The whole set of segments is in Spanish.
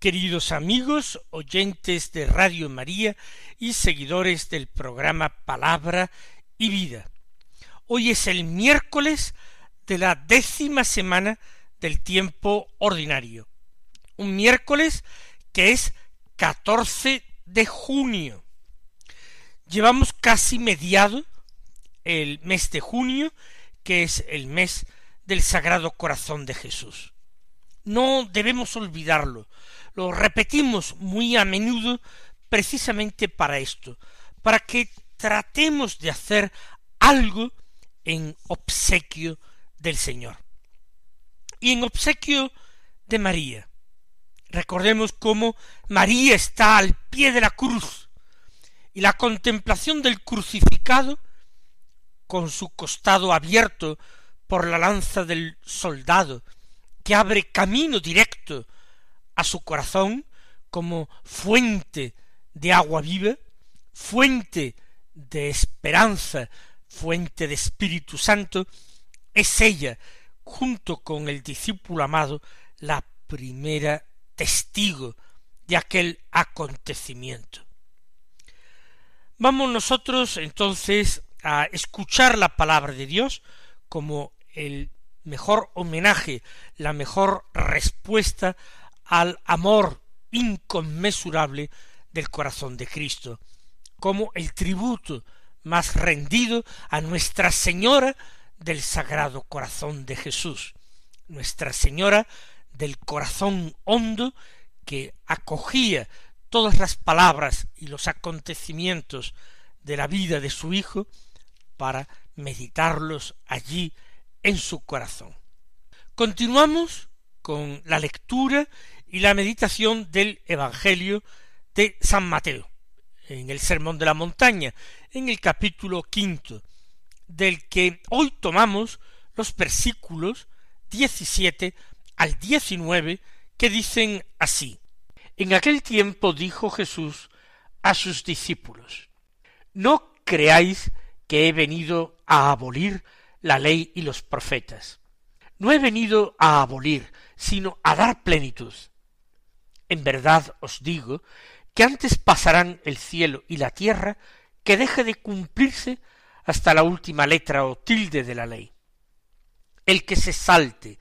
queridos amigos, oyentes de Radio María y seguidores del programa Palabra y Vida. Hoy es el miércoles de la décima semana del tiempo ordinario. Un miércoles que es 14 de junio. Llevamos casi mediado el mes de junio, que es el mes del Sagrado Corazón de Jesús. No debemos olvidarlo, lo repetimos muy a menudo precisamente para esto, para que tratemos de hacer algo en obsequio del Señor. Y en obsequio de María. Recordemos cómo María está al pie de la cruz y la contemplación del crucificado con su costado abierto por la lanza del soldado, que abre camino directo a su corazón como fuente de agua viva, fuente de esperanza, fuente de Espíritu Santo, es ella, junto con el discípulo amado, la primera testigo de aquel acontecimiento. Vamos nosotros entonces a escuchar la palabra de Dios como el mejor homenaje, la mejor respuesta al amor inconmensurable del corazón de Cristo, como el tributo más rendido a Nuestra Señora del Sagrado Corazón de Jesús, Nuestra Señora del corazón hondo que acogía todas las palabras y los acontecimientos de la vida de su Hijo para meditarlos allí en su corazón. Continuamos con la lectura y la meditación del Evangelio de San Mateo, en el Sermón de la Montaña, en el capítulo quinto, del que hoy tomamos los versículos diecisiete al diecinueve que dicen así en aquel tiempo dijo Jesús a sus discípulos, No creáis que he venido a abolir la ley y los profetas. No he venido a abolir, sino a dar plenitud. En verdad os digo que antes pasarán el cielo y la tierra que deje de cumplirse hasta la última letra o tilde de la ley. El que se salte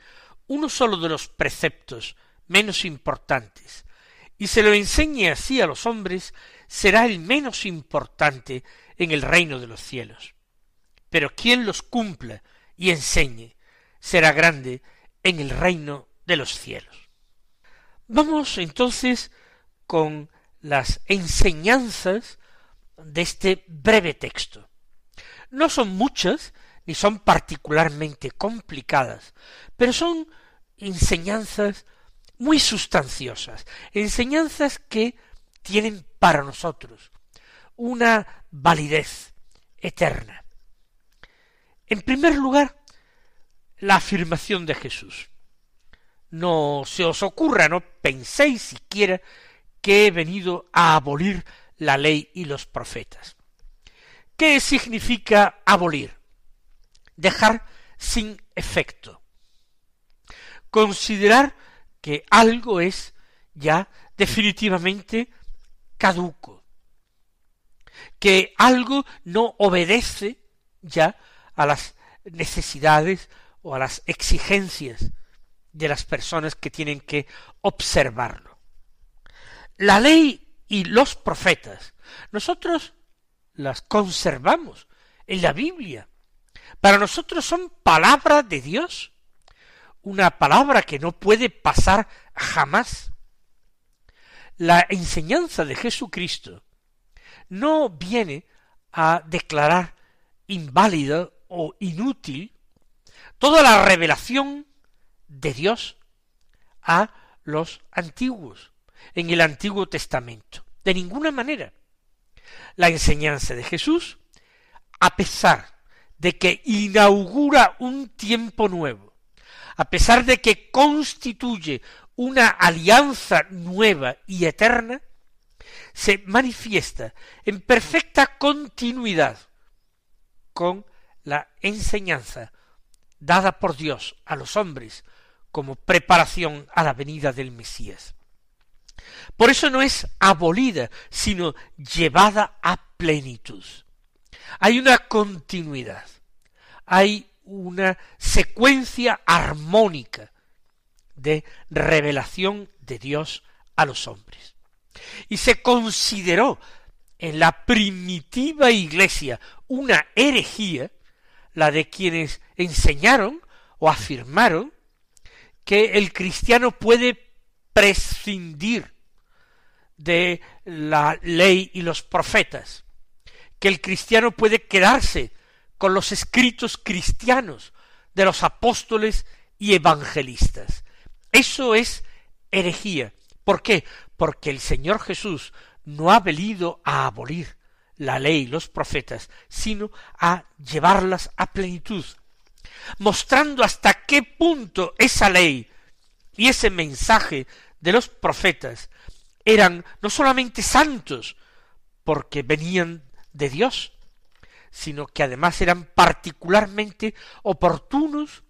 uno solo de los preceptos menos importantes y se lo enseñe así a los hombres, será el menos importante en el reino de los cielos. Pero quien los cumpla y enseñe, será grande en el reino de los cielos. Vamos entonces con las enseñanzas de este breve texto. No son muchas, ni son particularmente complicadas, pero son enseñanzas muy sustanciosas, enseñanzas que tienen para nosotros una validez eterna. En primer lugar, la afirmación de Jesús. No se os ocurra, no penséis siquiera que he venido a abolir la ley y los profetas. ¿Qué significa abolir? Dejar sin efecto. Considerar que algo es ya definitivamente caduco, que algo no obedece ya a las necesidades o a las exigencias de las personas que tienen que observarlo. La ley y los profetas, nosotros las conservamos en la Biblia. Para nosotros son palabra de Dios una palabra que no puede pasar jamás. La enseñanza de Jesucristo no viene a declarar inválida o inútil toda la revelación de Dios a los antiguos, en el Antiguo Testamento. de ninguna manera. La enseñanza de Jesús, a pesar de que inaugura un tiempo nuevo, a pesar de que constituye una alianza nueva y eterna, se manifiesta en perfecta continuidad con la enseñanza dada por Dios a los hombres como preparación a la venida del Mesías. Por eso no es abolida, sino llevada a plenitud. Hay una continuidad, hay una secuencia armónica de revelación de Dios a los hombres. Y se consideró en la primitiva iglesia una herejía, la de quienes enseñaron o afirmaron que el cristiano puede prescindir de la ley y los profetas, que el cristiano puede quedarse con los escritos cristianos de los apóstoles y evangelistas. Eso es herejía. ¿Por qué? Porque el Señor Jesús no ha venido a abolir la ley los profetas, sino a llevarlas a plenitud, mostrando hasta qué punto esa ley y ese mensaje de los profetas eran no solamente santos, porque venían de Dios, sino que además eran particularmente oportunos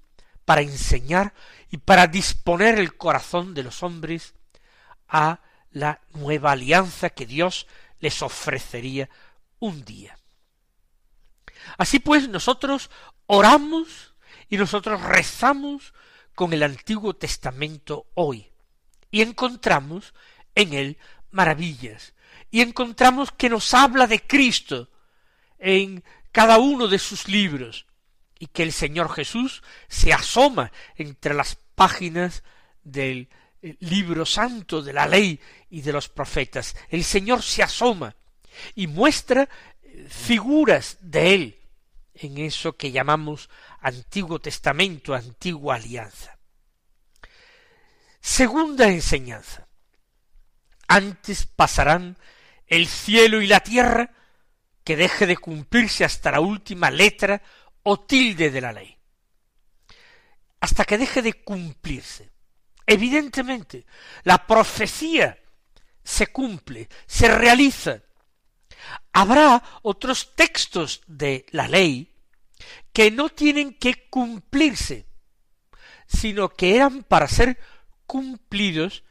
para enseñar y para disponer el corazón de los hombres a la nueva alianza que Dios les ofrecería un día. Así pues nosotros oramos y nosotros rezamos con el Antiguo Testamento hoy y encontramos en él maravillas y encontramos que nos habla de Cristo en cada uno de sus libros y que el Señor Jesús se asoma entre las páginas del eh, libro santo de la ley y de los profetas. El Señor se asoma y muestra eh, figuras de Él en eso que llamamos Antiguo Testamento, Antigua Alianza. Segunda enseñanza. Antes pasarán el cielo y la tierra que deje de cumplirse hasta la última letra o tilde de la ley. Hasta que deje de cumplirse. Evidentemente, la profecía se cumple, se realiza. Habrá otros textos de la ley que no tienen que cumplirse, sino que eran para ser cumplidos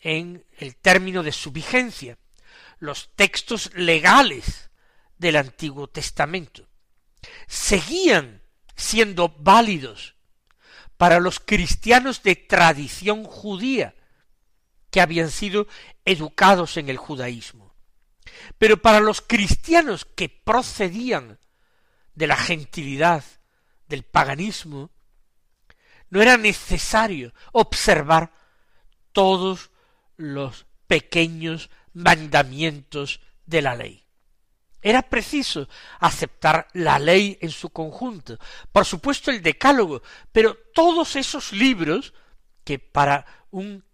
en el término de su vigencia, los textos legales del Antiguo Testamento. Seguían siendo válidos para los cristianos de tradición judía, que habían sido educados en el judaísmo. Pero para los cristianos que procedían de la gentilidad, del paganismo, no era necesario observar todos los pequeños mandamientos de la ley. Era preciso aceptar la ley en su conjunto, por supuesto el decálogo, pero todos esos libros que para un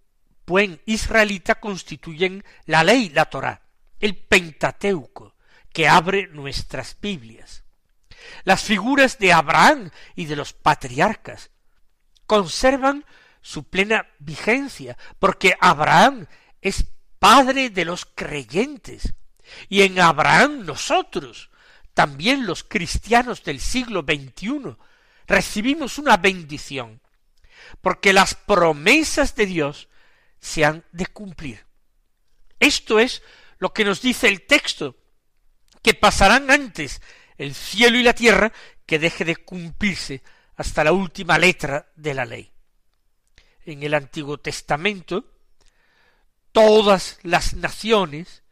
buen israelita constituyen la ley, la Torá, el Pentateuco, que abre nuestras Biblias. Las figuras de Abraham y de los patriarcas conservan su plena vigencia, porque Abraham es padre de los creyentes, y en Abraham nosotros, también los cristianos del siglo XXI, recibimos una bendición, porque las promesas de Dios se han de cumplir. Esto es lo que nos dice el texto, que pasarán antes el cielo y la tierra que deje de cumplirse hasta la última letra de la ley. En el Antiguo Testamento, todas las naciones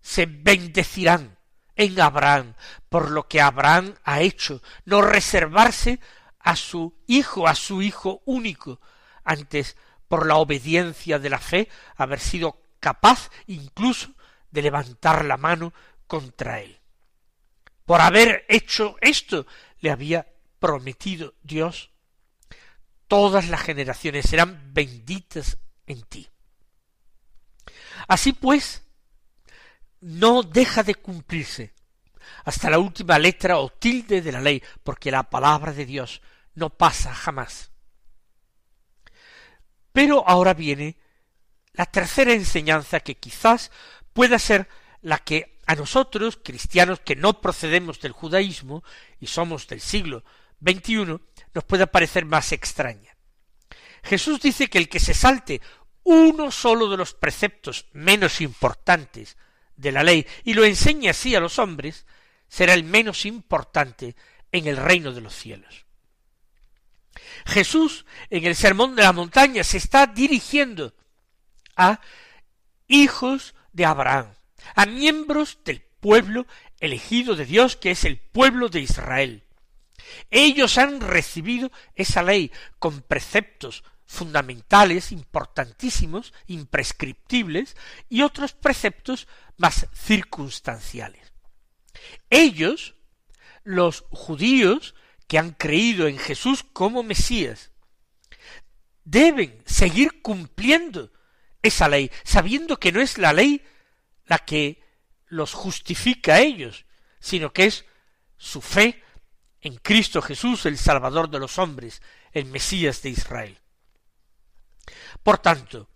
se bendecirán en Abraham por lo que Abraham ha hecho, no reservarse a su hijo, a su hijo único, antes por la obediencia de la fe haber sido capaz incluso de levantar la mano contra él. Por haber hecho esto le había prometido Dios todas las generaciones serán benditas en ti. Así pues, no deja de cumplirse hasta la última letra o tilde de la ley, porque la palabra de Dios no pasa jamás. Pero ahora viene la tercera enseñanza que quizás pueda ser la que a nosotros, cristianos que no procedemos del judaísmo y somos del siglo XXI, nos pueda parecer más extraña. Jesús dice que el que se salte uno solo de los preceptos menos importantes de la ley y lo enseñe así a los hombres, será el menos importante en el reino de los cielos. Jesús en el Sermón de la Montaña se está dirigiendo a hijos de Abraham, a miembros del pueblo elegido de Dios que es el pueblo de Israel. Ellos han recibido esa ley con preceptos fundamentales, importantísimos, imprescriptibles, y otros preceptos más circunstanciales. Ellos, los judíos que han creído en Jesús como Mesías, deben seguir cumpliendo esa ley, sabiendo que no es la ley la que los justifica a ellos, sino que es su fe en Cristo Jesús, el Salvador de los hombres, el Mesías de Israel. Por tanto,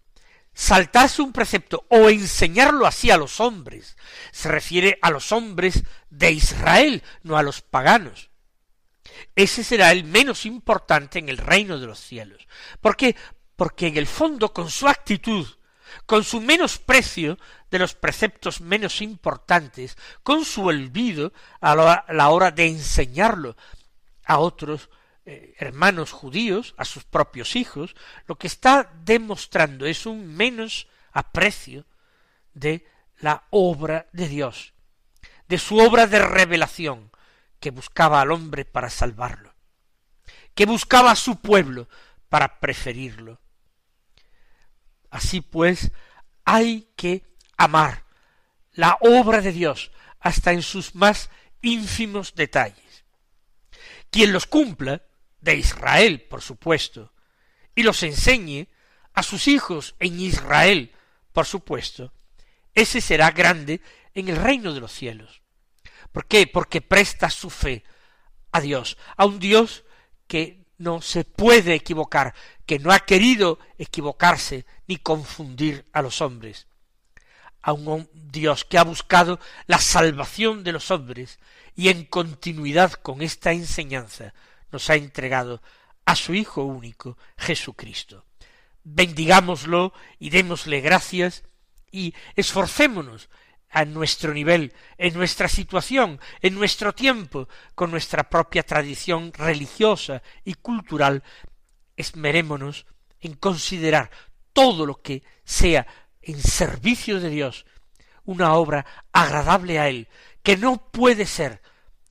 saltarse un precepto o enseñarlo así a los hombres, se refiere a los hombres de Israel, no a los paganos. Ese será el menos importante en el reino de los cielos. ¿Por qué? Porque en el fondo, con su actitud, con su menosprecio de los preceptos menos importantes, con su olvido a la, hora de enseñarlo a otros eh, hermanos judíos, a sus propios hijos, lo que está demostrando es un menos aprecio de la obra de Dios, de su obra de revelación, que buscaba al hombre para salvarlo, que buscaba a su pueblo para preferirlo. Así pues, hay que amar la obra de Dios hasta en sus más ínfimos detalles. Quien los cumpla, de Israel, por supuesto, y los enseñe a sus hijos en Israel, por supuesto, ese será grande en el reino de los cielos. ¿Por qué? Porque presta su fe a Dios, a un Dios que no se puede equivocar, que no ha querido equivocarse ni confundir a los hombres, a un Dios que ha buscado la salvación de los hombres y en continuidad con esta enseñanza nos ha entregado a su Hijo único, Jesucristo. Bendigámoslo y démosle gracias y esforcémonos a nuestro nivel, en nuestra situación, en nuestro tiempo, con nuestra propia tradición religiosa y cultural, esmerémonos en considerar todo lo que sea en servicio de Dios, una obra agradable a Él, que no puede ser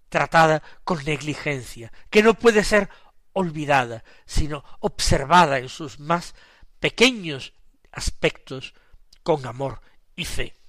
tratada con negligencia, que no puede ser olvidada, sino observada en sus más pequeños aspectos con amor y fe.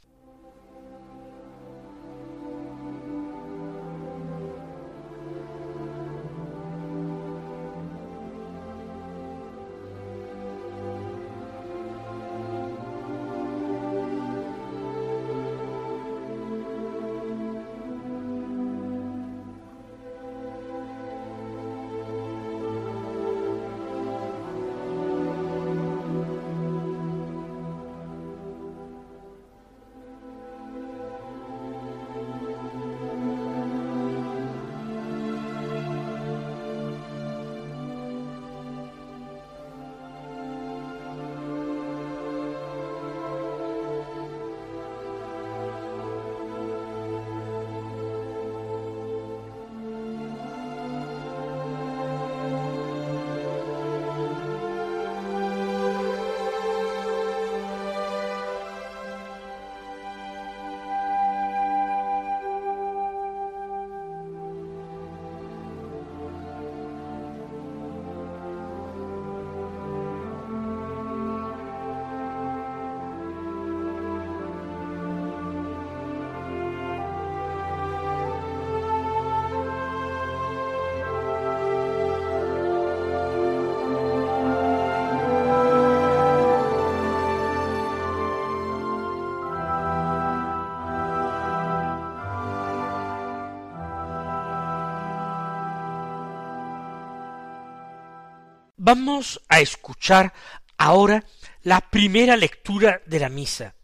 Vamos a escuchar ahora la primera lectura de la misa.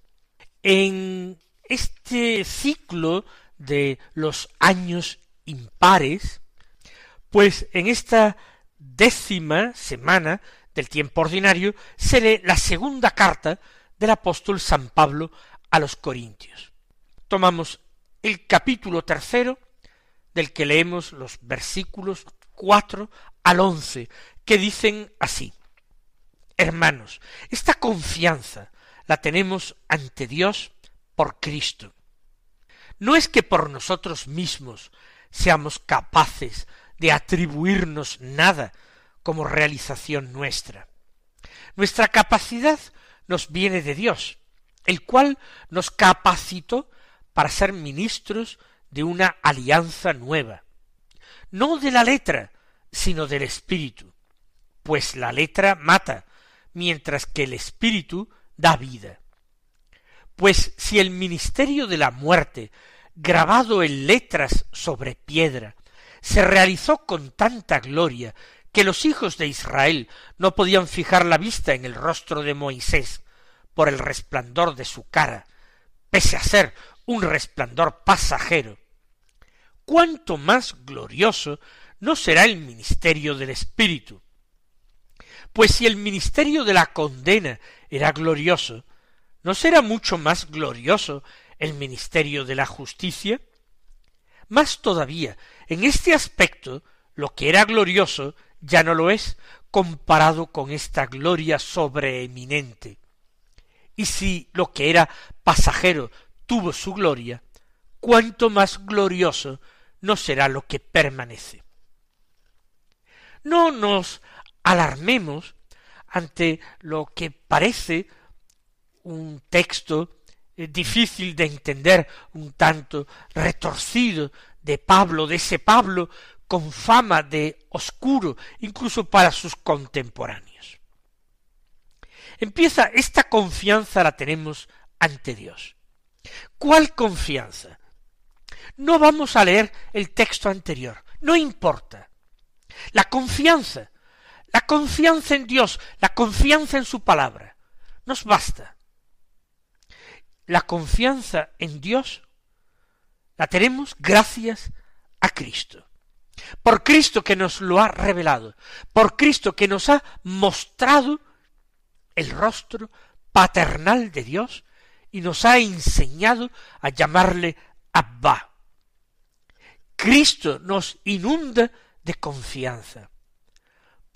En este ciclo de los años impares, pues en esta décima semana del tiempo ordinario se lee la segunda carta del apóstol San Pablo a los Corintios. Tomamos el capítulo tercero, del que leemos los versículos cuatro al once, que dicen así Hermanos, esta confianza la tenemos ante Dios por Cristo. No es que por nosotros mismos seamos capaces de atribuirnos nada como realización nuestra. Nuestra capacidad nos viene de Dios, el cual nos capacitó para ser ministros de una alianza nueva, no de la letra, sino del espíritu, pues la letra mata, mientras que el espíritu da vida. Pues si el ministerio de la muerte, grabado en letras sobre piedra, se realizó con tanta gloria que los hijos de Israel no podían fijar la vista en el rostro de Moisés por el resplandor de su cara, pese a ser un resplandor pasajero, cuánto más glorioso no será el ministerio del Espíritu. Pues si el ministerio de la condena era glorioso, ¿no será mucho más glorioso el ministerio de la justicia? Más todavía, en este aspecto, lo que era glorioso ya no lo es comparado con esta gloria sobreeminente. Y si lo que era pasajero tuvo su gloria, cuánto más glorioso no será lo que permanece. No nos alarmemos ante lo que parece un texto eh, difícil de entender, un tanto retorcido de Pablo, de ese Pablo con fama de oscuro, incluso para sus contemporáneos. Empieza esta confianza la tenemos ante Dios. ¿Cuál confianza? No vamos a leer el texto anterior, no importa. La confianza, la confianza en Dios, la confianza en su palabra, nos basta. La confianza en Dios la tenemos gracias a Cristo. Por Cristo que nos lo ha revelado, por Cristo que nos ha mostrado el rostro paternal de Dios y nos ha enseñado a llamarle Abba. Cristo nos inunda de confianza,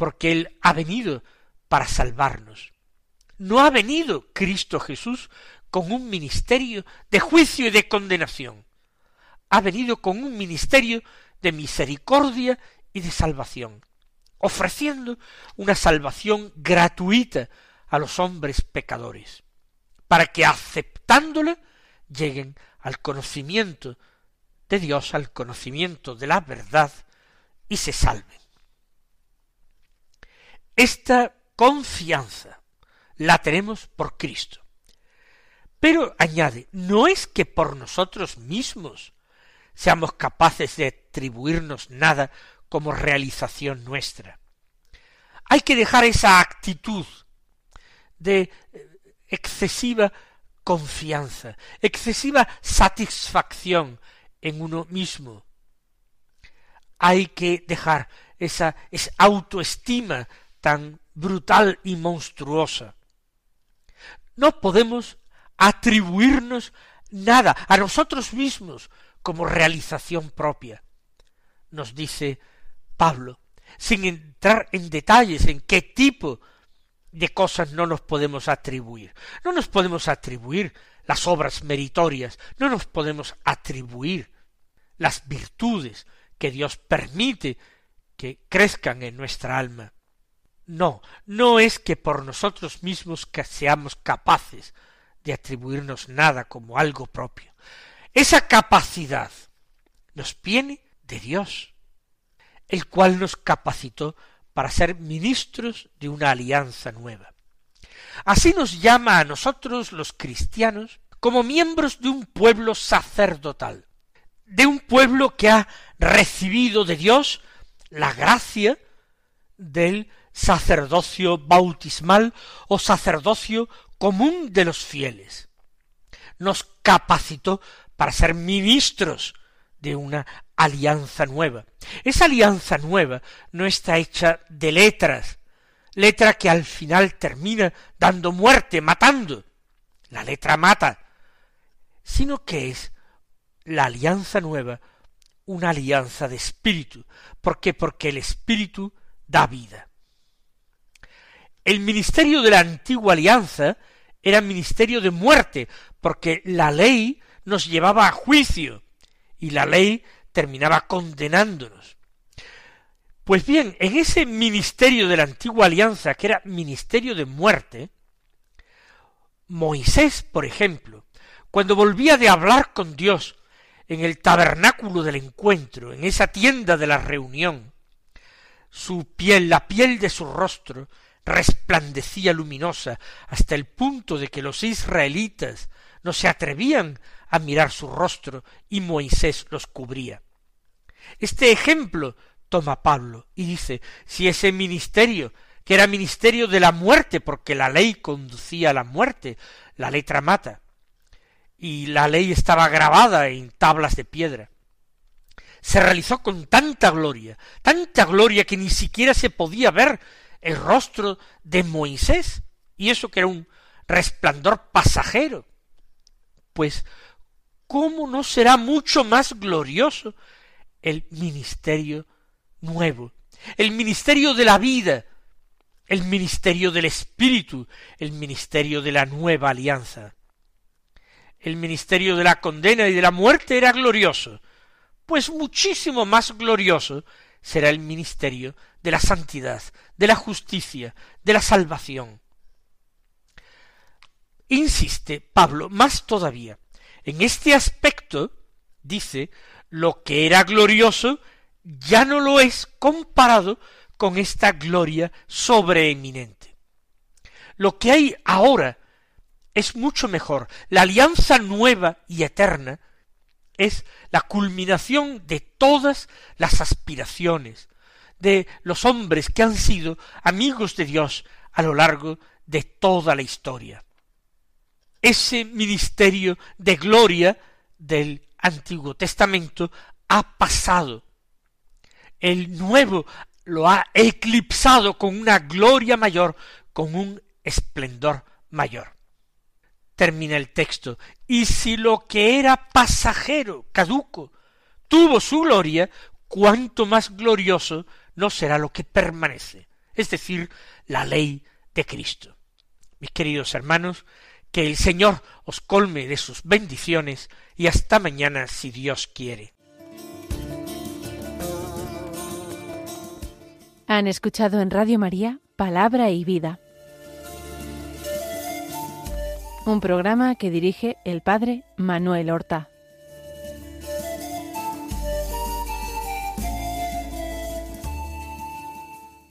porque Él ha venido para salvarnos. No ha venido Cristo Jesús con un ministerio de juicio y de condenación. Ha venido con un ministerio de misericordia y de salvación, ofreciendo una salvación gratuita a los hombres pecadores, para que aceptándola lleguen al conocimiento de Dios, al conocimiento de la verdad y se salven. Esta confianza la tenemos por Cristo. Pero añade, no es que por nosotros mismos seamos capaces de atribuirnos nada como realización nuestra. Hay que dejar esa actitud de eh, excesiva confianza, excesiva satisfacción en uno mismo. Hay que dejar esa, esa autoestima tan brutal y monstruosa. No podemos atribuirnos nada a nosotros mismos como realización propia. Nos dice Pablo, sin entrar en detalles en qué tipo de cosas no nos podemos atribuir. No nos podemos atribuir las obras meritorias, no nos podemos atribuir las virtudes que Dios permite que crezcan en nuestra alma. No, no es que por nosotros mismos que seamos capaces de atribuirnos nada como algo propio. Esa capacidad nos viene de Dios, el cual nos capacitó para ser ministros de una alianza nueva. Así nos llama a nosotros los cristianos como miembros de un pueblo sacerdotal, de un pueblo que ha recibido de Dios la gracia del sacerdocio bautismal o sacerdocio común de los fieles. Nos capacitó para ser ministros de una alianza nueva. Esa alianza nueva no está hecha de letras, letra que al final termina dando muerte, matando. La letra mata, sino que es la alianza nueva, una alianza de espíritu. ¿Por qué? Porque el espíritu da vida. El ministerio de la antigua alianza era ministerio de muerte, porque la ley nos llevaba a juicio y la ley terminaba condenándonos. Pues bien, en ese ministerio de la antigua alianza, que era ministerio de muerte, Moisés, por ejemplo, cuando volvía de hablar con Dios en el tabernáculo del encuentro, en esa tienda de la reunión, su piel, la piel de su rostro, resplandecía luminosa hasta el punto de que los israelitas no se atrevían a mirar su rostro y Moisés los cubría. Este ejemplo toma Pablo y dice, si ese ministerio, que era ministerio de la muerte, porque la ley conducía a la muerte, la letra mata, y la ley estaba grabada en tablas de piedra, se realizó con tanta gloria, tanta gloria que ni siquiera se podía ver el rostro de Moisés, y eso que era un resplandor pasajero. Pues, ¿cómo no será mucho más glorioso el ministerio nuevo, el ministerio de la vida, el ministerio del Espíritu, el ministerio de la nueva alianza? El ministerio de la condena y de la muerte era glorioso, pues muchísimo más glorioso será el ministerio de la santidad, de la justicia, de la salvación. Insiste Pablo más todavía. En este aspecto, dice, lo que era glorioso ya no lo es comparado con esta gloria sobreeminente. Lo que hay ahora es mucho mejor. La alianza nueva y eterna es la culminación de todas las aspiraciones de los hombres que han sido amigos de Dios a lo largo de toda la historia. Ese ministerio de gloria del Antiguo Testamento ha pasado. El nuevo lo ha eclipsado con una gloria mayor, con un esplendor mayor termina el texto, y si lo que era pasajero, caduco, tuvo su gloria, cuánto más glorioso no será lo que permanece, es decir, la ley de Cristo. Mis queridos hermanos, que el Señor os colme de sus bendiciones y hasta mañana si Dios quiere. Han escuchado en Radio María Palabra y Vida un programa que dirige el padre Manuel Horta.